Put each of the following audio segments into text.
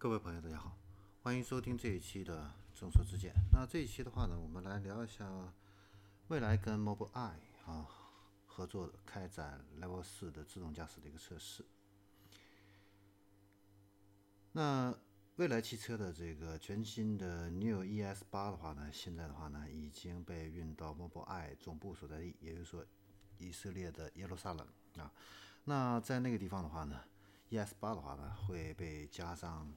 各位朋友，大家好，欢迎收听这一期的众说之见。那这一期的话呢，我们来聊一下未来跟 Mobileye 啊合作开展 Level 四的自动驾驶的一个测试。那未来汽车的这个全新的 New ES 八的话呢，现在的话呢已经被运到 Mobileye 总部所在地，也就是说以色列的耶路撒冷啊。那在那个地方的话呢，ES 八的话呢会被加上。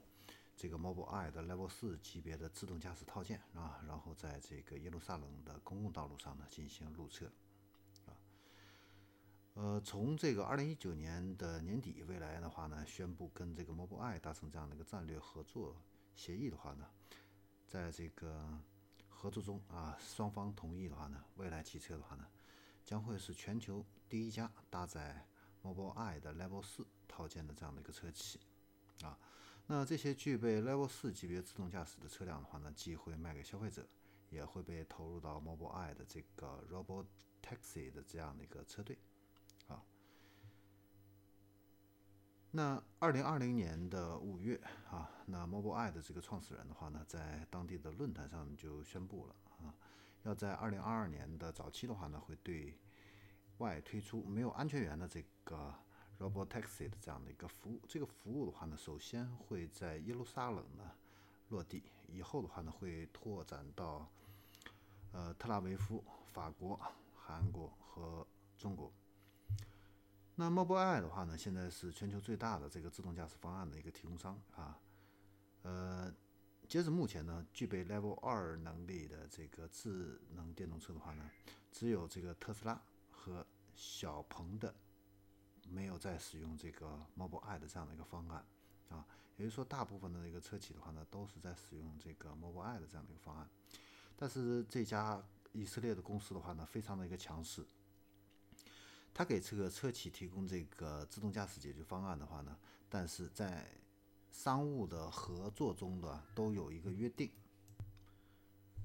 这个 Mobileye 的 Level 四级别的自动驾驶套件啊，然后在这个耶路撒冷的公共道路上呢进行路测啊。呃，从这个二零一九年的年底，未来的话呢宣布跟这个 Mobileye 达成这样的一个战略合作协议的话呢，在这个合作中啊，双方同意的话呢，未来汽车的话呢，将会是全球第一家搭载 Mobileye 的 Level 四套件的这样的一个车企啊。那这些具备 Level 四级别自动驾驶的车辆的话呢，既会卖给消费者，也会被投入到 Mobileye 的这个 Robot Taxi 的这样的一个车队，啊。那二零二零年的五月啊，那 Mobileye 的这个创始人的话呢，在当地的论坛上就宣布了啊，要在二零二二年的早期的话呢，会对外推出没有安全员的这个。Robot Taxi 的这样的一个服务，这个服务的话呢，首先会在耶路撒冷呢落地，以后的话呢会拓展到呃特拉维夫、法国、韩国和中国。那 Mobileye 的话呢，现在是全球最大的这个自动驾驶方案的一个提供商啊。呃，截止目前呢，具备 Level 二能力的这个智能电动车的话呢，只有这个特斯拉和小鹏的。没有在使用这个 Mobileye 的这样的一个方案啊，也就是说，大部分的一个车企的话呢，都是在使用这个 Mobileye 的这样的一个方案。但是这家以色列的公司的话呢，非常的一个强势，他给这个车企提供这个自动驾驶解决方案的话呢，但是在商务的合作中的都有一个约定，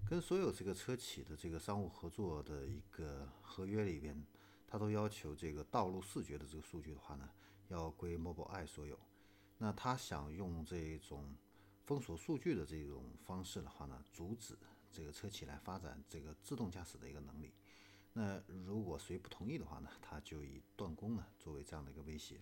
跟所有这个车企的这个商务合作的一个合约里边。他都要求这个道路视觉的这个数据的话呢，要归 Mobileye 所有。那他想用这种封锁数据的这种方式的话呢，阻止这个车企来发展这个自动驾驶的一个能力。那如果谁不同意的话呢，他就以断供呢作为这样的一个威胁。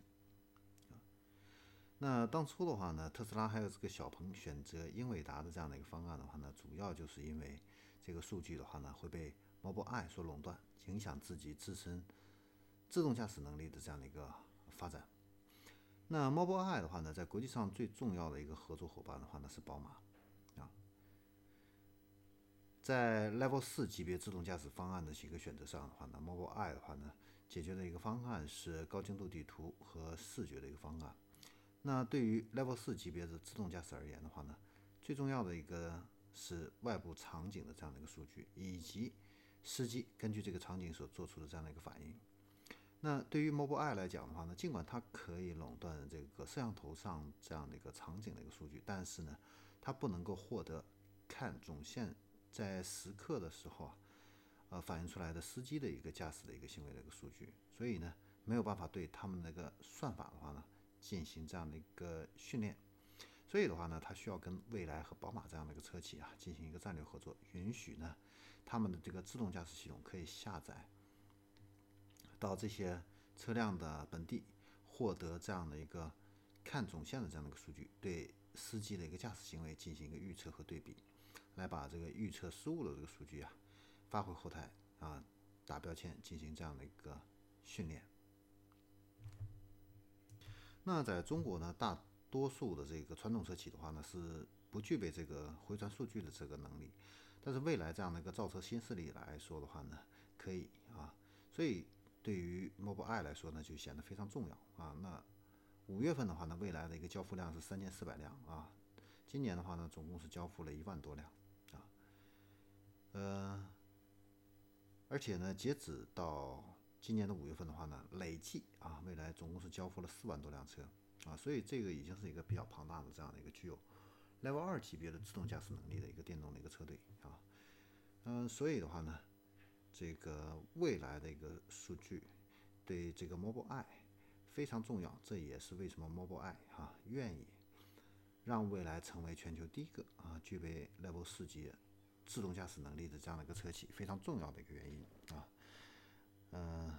那当初的话呢，特斯拉还有这个小鹏选择英伟达的这样的一个方案的话呢，主要就是因为这个数据的话呢会被 Mobileye 所垄断。影响自己自身自动驾驶能力的这样的一个发展。那 Mobileye 的话呢，在国际上最重要的一个合作伙伴的话呢是宝马啊。在 Level 四级别自动驾驶方案的几个选择上的话呢，Mobileye 的话呢解决的一个方案是高精度地图和视觉的一个方案。那对于 Level 四级别的自动驾驶而言的话呢，最重要的一个是外部场景的这样的一个数据以及。司机根据这个场景所做出的这样的一个反应，那对于 Mobileye 来讲的话呢，尽管它可以垄断这个摄像头上这样的一个场景的一个数据，但是呢，它不能够获得看总线在时刻的时候啊，呃反映出来的司机的一个驾驶的一个行为的一个数据，所以呢，没有办法对他们那个算法的话呢进行这样的一个训练。所以的话呢，它需要跟蔚来和宝马这样的一个车企啊进行一个战略合作，允许呢。他们的这个自动驾驶系统可以下载到这些车辆的本地，获得这样的一个看总线的这样的一个数据，对司机的一个驾驶行为进行一个预测和对比，来把这个预测失误的这个数据啊发回后台啊打标签进行这样的一个训练。那在中国呢，大多数的这个传统车企的话呢是不具备这个回传数据的这个能力。但是未来这样的一个造车新势力来说的话呢，可以啊，所以对于 Mobileye 来说呢，就显得非常重要啊。那五月份的话呢，未来的一个交付量是三千四百辆啊，今年的话呢，总共是交付了一万多辆啊，呃，而且呢，截止到今年的五月份的话呢，累计啊，未来总共是交付了四万多辆车啊，所以这个已经是一个比较庞大的这样的一个具有。Level 二级别的自动驾驶能力的一个电动的一个车队啊，嗯，所以的话呢，这个未来的一个数据对这个 Mobileye 非常重要，这也是为什么 Mobileye 哈愿意让蔚来成为全球第一个啊具备 Level 四级自动驾驶能力的这样的一个车企，非常重要的一个原因啊。呃，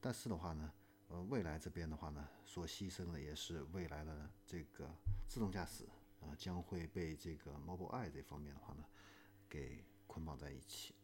但是的话呢，呃，未来这边的话呢，所牺牲的也是未来的这个自动驾驶啊，将会被这个 Mobileye 这方面的话呢，给捆绑在一起。